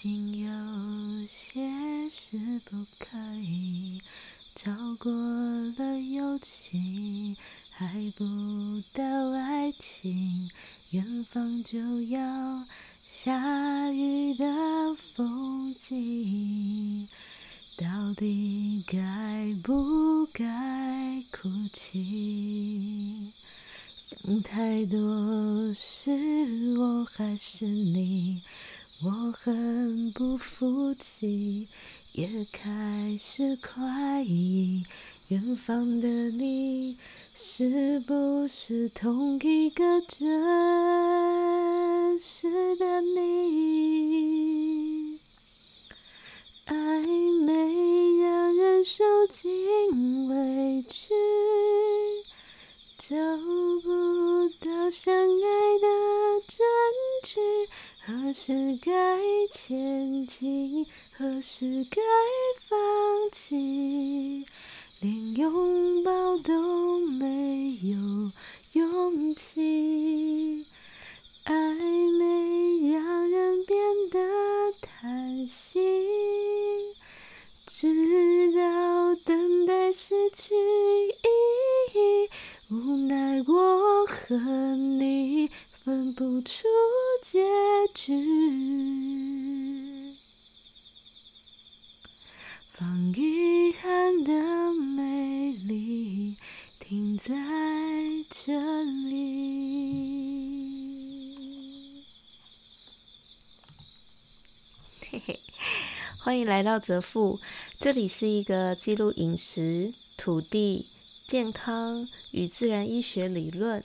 经有些事不可以。超过了友情，还不到爱情，远方就要下雨的风景，到底该不该哭泣？想太多是我还是你？我很不服气，也开始怀疑，远方的你是不是同一个真实的你？时该前进，何时该放弃？连拥抱都没有勇气。暧昧让人变得贪心，直到等待失去意义。无奈我和你。分不出结局，放遗憾的美丽停在这里。嘿嘿，欢迎来到泽富，这里是一个记录饮食、土地、健康与自然医学理论。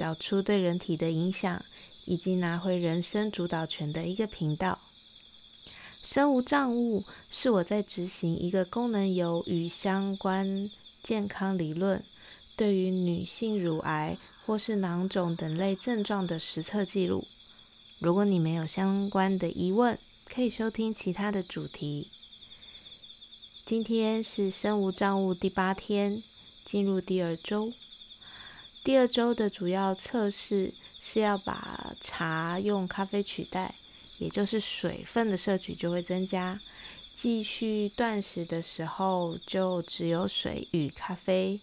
找出对人体的影响，以及拿回人生主导权的一个频道。身无障物是我在执行一个功能由与相关健康理论，对于女性乳癌或是囊肿等类症状的实测记录。如果你没有相关的疑问，可以收听其他的主题。今天是身无障物第八天，进入第二周。第二周的主要测试是要把茶用咖啡取代，也就是水分的摄取就会增加。继续断食的时候就只有水与咖啡，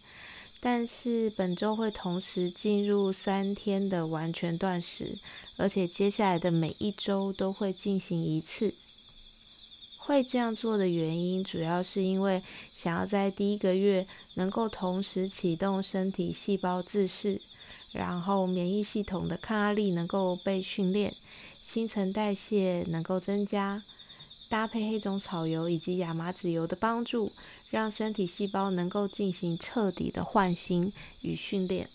但是本周会同时进入三天的完全断食，而且接下来的每一周都会进行一次。会这样做的原因，主要是因为想要在第一个月能够同时启动身体细胞自噬，然后免疫系统的抗压力能够被训练，新陈代谢能够增加，搭配黑种草油以及亚麻籽油的帮助，让身体细胞能够进行彻底的唤醒与训练。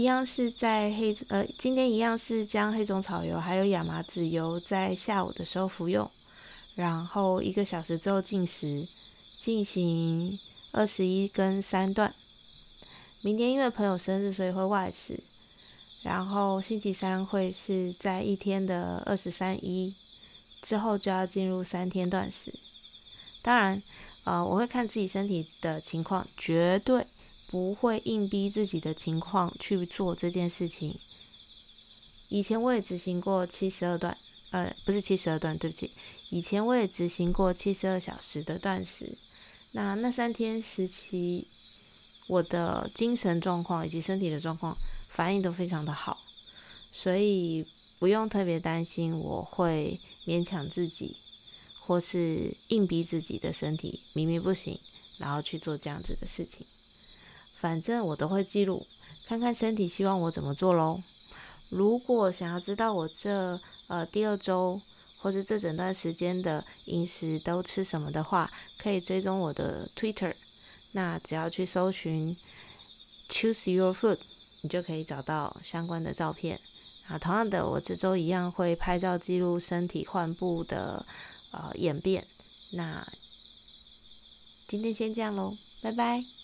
一样是在黑呃，今天一样是将黑种草油还有亚麻籽油在下午的时候服用，然后一个小时之后进食，进行二十一跟三段。明天因为朋友生日，所以会外食，然后星期三会是在一天的二十三一之后就要进入三天断食。当然，呃，我会看自己身体的情况，绝对。不会硬逼自己的情况去做这件事情。以前我也执行过七十二段，呃，不是七十二段，对不起。以前我也执行过七十二小时的断食。那那三天时期，我的精神状况以及身体的状况反应都非常的好，所以不用特别担心我会勉强自己，或是硬逼自己的身体明明不行，然后去做这样子的事情。反正我都会记录，看看身体希望我怎么做喽。如果想要知道我这呃第二周或者这整段时间的饮食都吃什么的话，可以追踪我的 Twitter。那只要去搜寻 Choose Your Food，你就可以找到相关的照片。啊，同样的，我这周一样会拍照记录身体患部的呃演变。那今天先这样喽，拜拜。